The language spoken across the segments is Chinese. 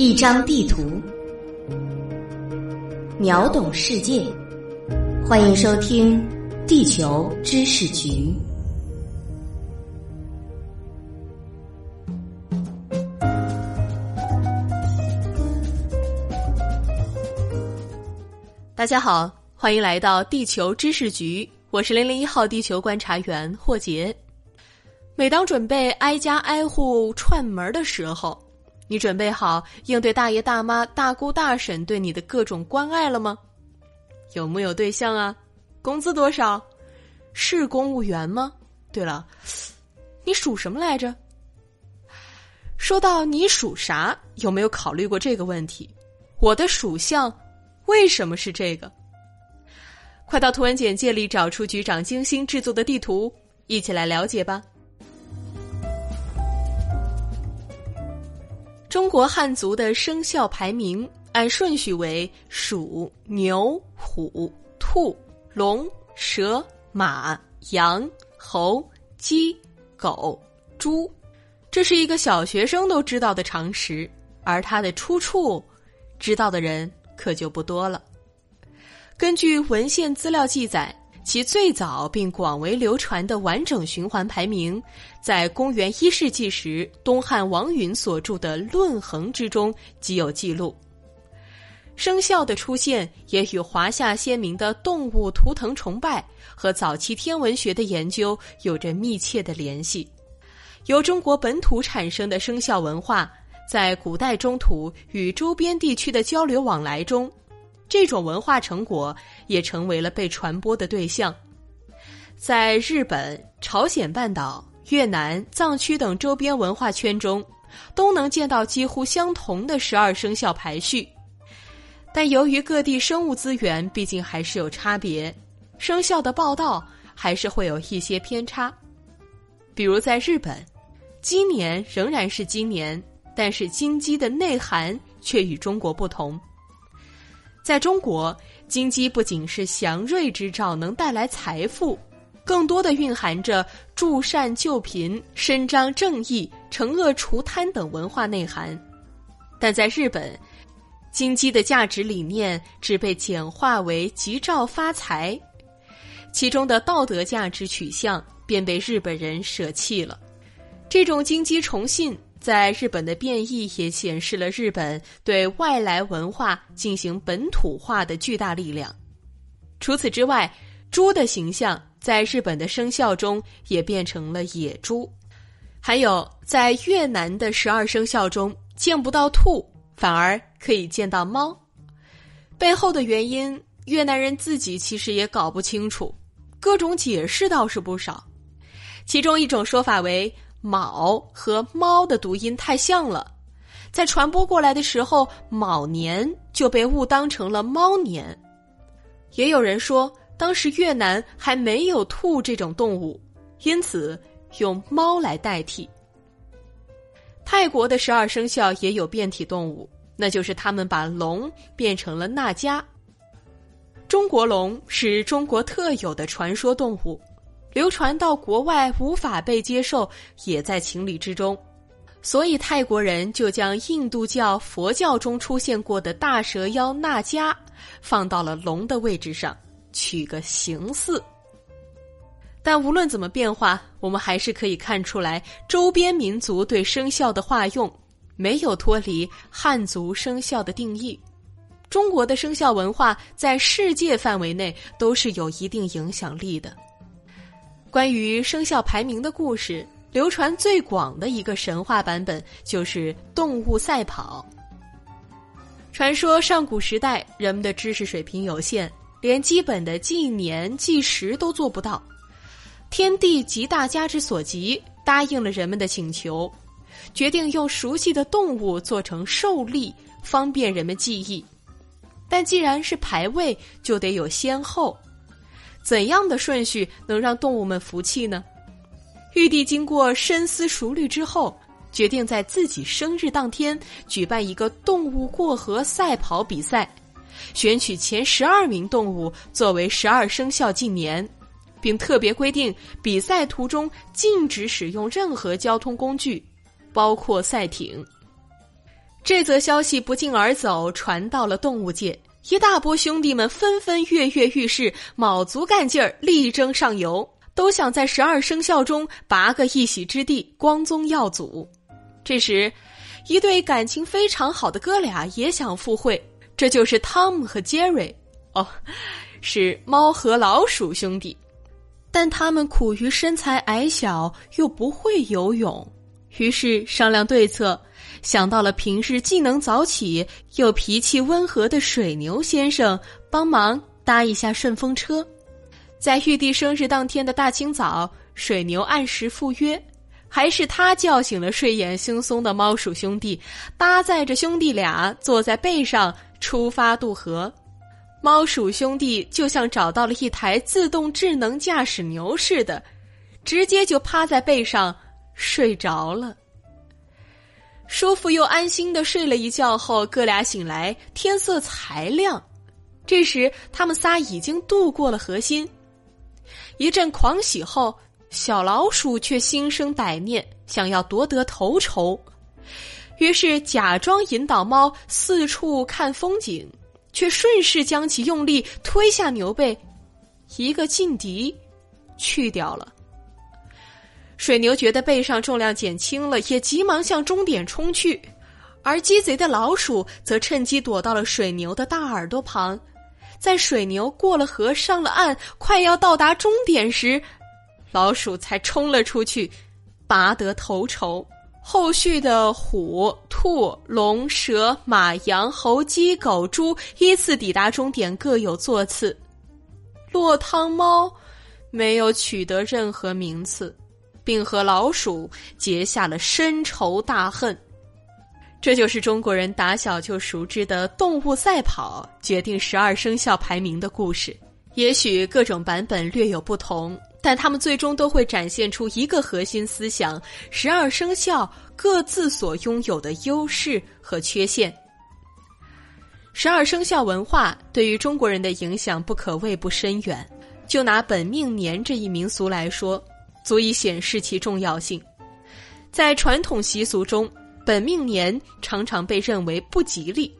一张地图，秒懂世界。欢迎收听《地球知识局》。大家好，欢迎来到《地球知识局》，我是零零一号地球观察员霍杰。每当准备挨家挨户串门的时候，你准备好应对大爷大妈、大姑大婶对你的各种关爱了吗？有木有对象啊？工资多少？是公务员吗？对了，你属什么来着？说到你属啥，有没有考虑过这个问题？我的属相为什么是这个？快到图文简介里找出局长精心制作的地图，一起来了解吧。中国汉族的生肖排名按顺序为鼠、牛、虎、兔、龙、蛇、马、羊、猴、鸡、狗、猪，这是一个小学生都知道的常识，而它的出处，知道的人可就不多了。根据文献资料记载。其最早并广为流传的完整循环排名，在公元一世纪时，东汉王允所著的《论衡》之中即有记录。生肖的出现也与华夏先民的动物图腾崇拜和早期天文学的研究有着密切的联系。由中国本土产生的生肖文化，在古代中土与周边地区的交流往来中。这种文化成果也成为了被传播的对象，在日本、朝鲜半岛、越南、藏区等周边文化圈中，都能见到几乎相同的十二生肖排序。但由于各地生物资源毕竟还是有差别，生肖的报道还是会有一些偏差。比如在日本，鸡年仍然是鸡年，但是金鸡的内涵却与中国不同。在中国，金鸡不仅是祥瑞之兆，能带来财富，更多的蕴含着助善救贫、伸张正义、惩恶除贪等文化内涵。但在日本，金鸡的价值理念只被简化为吉兆发财，其中的道德价值取向便被日本人舍弃了。这种金鸡崇信。在日本的变异也显示了日本对外来文化进行本土化的巨大力量。除此之外，猪的形象在日本的生肖中也变成了野猪。还有，在越南的十二生肖中见不到兔，反而可以见到猫。背后的原因，越南人自己其实也搞不清楚，各种解释倒是不少。其中一种说法为。卯和猫的读音太像了，在传播过来的时候，卯年就被误当成了猫年。也有人说，当时越南还没有兔这种动物，因此用猫来代替。泰国的十二生肖也有变体动物，那就是他们把龙变成了那迦。中国龙是中国特有的传说动物。流传到国外无法被接受，也在情理之中，所以泰国人就将印度教、佛教中出现过的大蛇妖那迦放到了龙的位置上，取个形似。但无论怎么变化，我们还是可以看出来，周边民族对生肖的化用没有脱离汉族生肖的定义。中国的生肖文化在世界范围内都是有一定影响力的。关于生肖排名的故事，流传最广的一个神话版本就是动物赛跑。传说上古时代人们的知识水平有限，连基本的纪年计时都做不到。天帝及大家之所及，答应了人们的请求，决定用熟悉的动物做成兽例，方便人们记忆。但既然是排位，就得有先后。怎样的顺序能让动物们服气呢？玉帝经过深思熟虑之后，决定在自己生日当天举办一个动物过河赛跑比赛，选取前十二名动物作为十二生肖纪年，并特别规定比赛途中禁止使用任何交通工具，包括赛艇。这则消息不胫而走，传到了动物界，一大波兄弟们纷纷跃跃欲试，卯足干劲儿，力争上游，都想在十二生肖中拔个一席之地，光宗耀祖。这时，一对感情非常好的哥俩也想赴会，这就是汤姆和杰瑞。哦，是猫和老鼠兄弟，但他们苦于身材矮小，又不会游泳，于是商量对策。想到了平日既能早起又脾气温和的水牛先生，帮忙搭一下顺风车。在玉帝生日当天的大清早，水牛按时赴约，还是他叫醒了睡眼惺忪的猫鼠兄弟，搭载着兄弟俩坐在背上出发渡河。猫鼠兄弟就像找到了一台自动智能驾驶牛似的，直接就趴在背上睡着了。舒服又安心的睡了一觉后，哥俩醒来，天色才亮。这时，他们仨已经渡过了河心。一阵狂喜后，小老鼠却心生歹念，想要夺得头筹，于是假装引导猫四处看风景，却顺势将其用力推下牛背，一个劲敌去掉了。水牛觉得背上重量减轻了，也急忙向终点冲去，而鸡贼的老鼠则趁机躲到了水牛的大耳朵旁。在水牛过了河、上了岸，快要到达终点时，老鼠才冲了出去，拔得头筹。后续的虎、兔、龙、蛇、马、羊、猴、鸡、狗、猪依次抵达终点，各有座次。落汤猫没有取得任何名次。并和老鼠结下了深仇大恨，这就是中国人打小就熟知的动物赛跑决定十二生肖排名的故事。也许各种版本略有不同，但他们最终都会展现出一个核心思想：十二生肖各自所拥有的优势和缺陷。十二生肖文化对于中国人的影响不可谓不深远。就拿本命年这一民俗来说。足以显示其重要性。在传统习俗中，本命年常常被认为不吉利。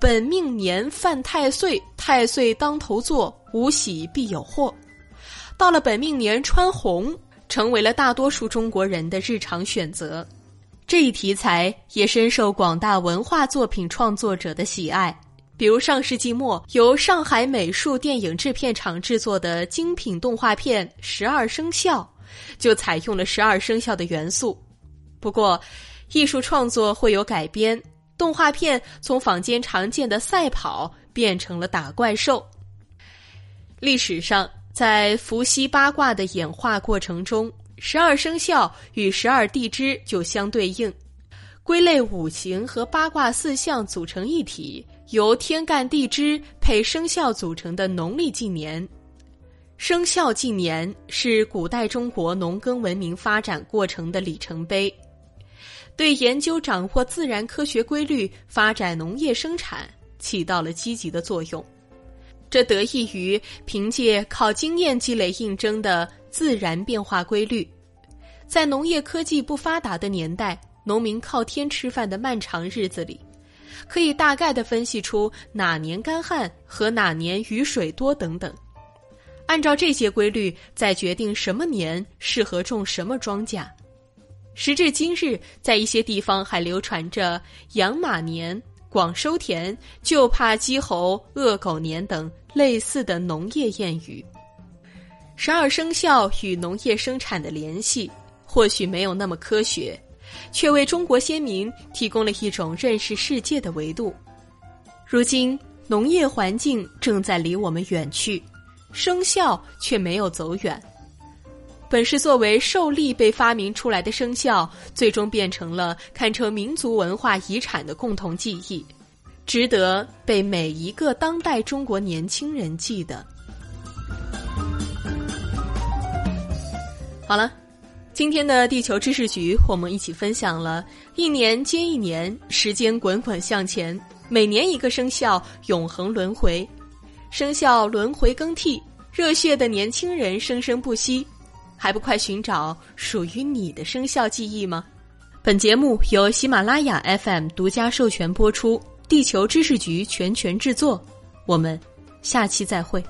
本命年犯太岁，太岁当头坐，无喜必有祸。到了本命年穿红，成为了大多数中国人的日常选择。这一题材也深受广大文化作品创作者的喜爱。比如上世纪末由上海美术电影制片厂制作的精品动画片《十二生肖》。就采用了十二生肖的元素，不过，艺术创作会有改编，动画片从坊间常见的赛跑变成了打怪兽。历史上，在伏羲八卦的演化过程中，十二生肖与十二地支就相对应，归类五行和八卦四象组成一体，由天干地支配生肖组成的农历纪年。生肖纪年是古代中国农耕文明发展过程的里程碑，对研究掌握自然科学规律、发展农业生产起到了积极的作用。这得益于凭借靠经验积累印证的自然变化规律。在农业科技不发达的年代，农民靠天吃饭的漫长日子里，可以大概的分析出哪年干旱和哪年雨水多等等。按照这些规律，再决定什么年适合种什么庄稼。时至今日，在一些地方还流传着“养马年”“广收田”“就怕鸡猴恶狗年”等类似的农业谚语。十二生肖与农业生产的联系或许没有那么科学，却为中国先民提供了一种认识世界的维度。如今，农业环境正在离我们远去。生肖却没有走远，本是作为兽力被发明出来的生肖，最终变成了堪称民族文化遗产的共同记忆，值得被每一个当代中国年轻人记得。好了，今天的地球知识局，我们一起分享了一年接一年，时间滚滚向前，每年一个生肖，永恒轮回。生肖轮回更替，热血的年轻人生生不息，还不快寻找属于你的生肖记忆吗？本节目由喜马拉雅 FM 独家授权播出，地球知识局全权制作。我们下期再会。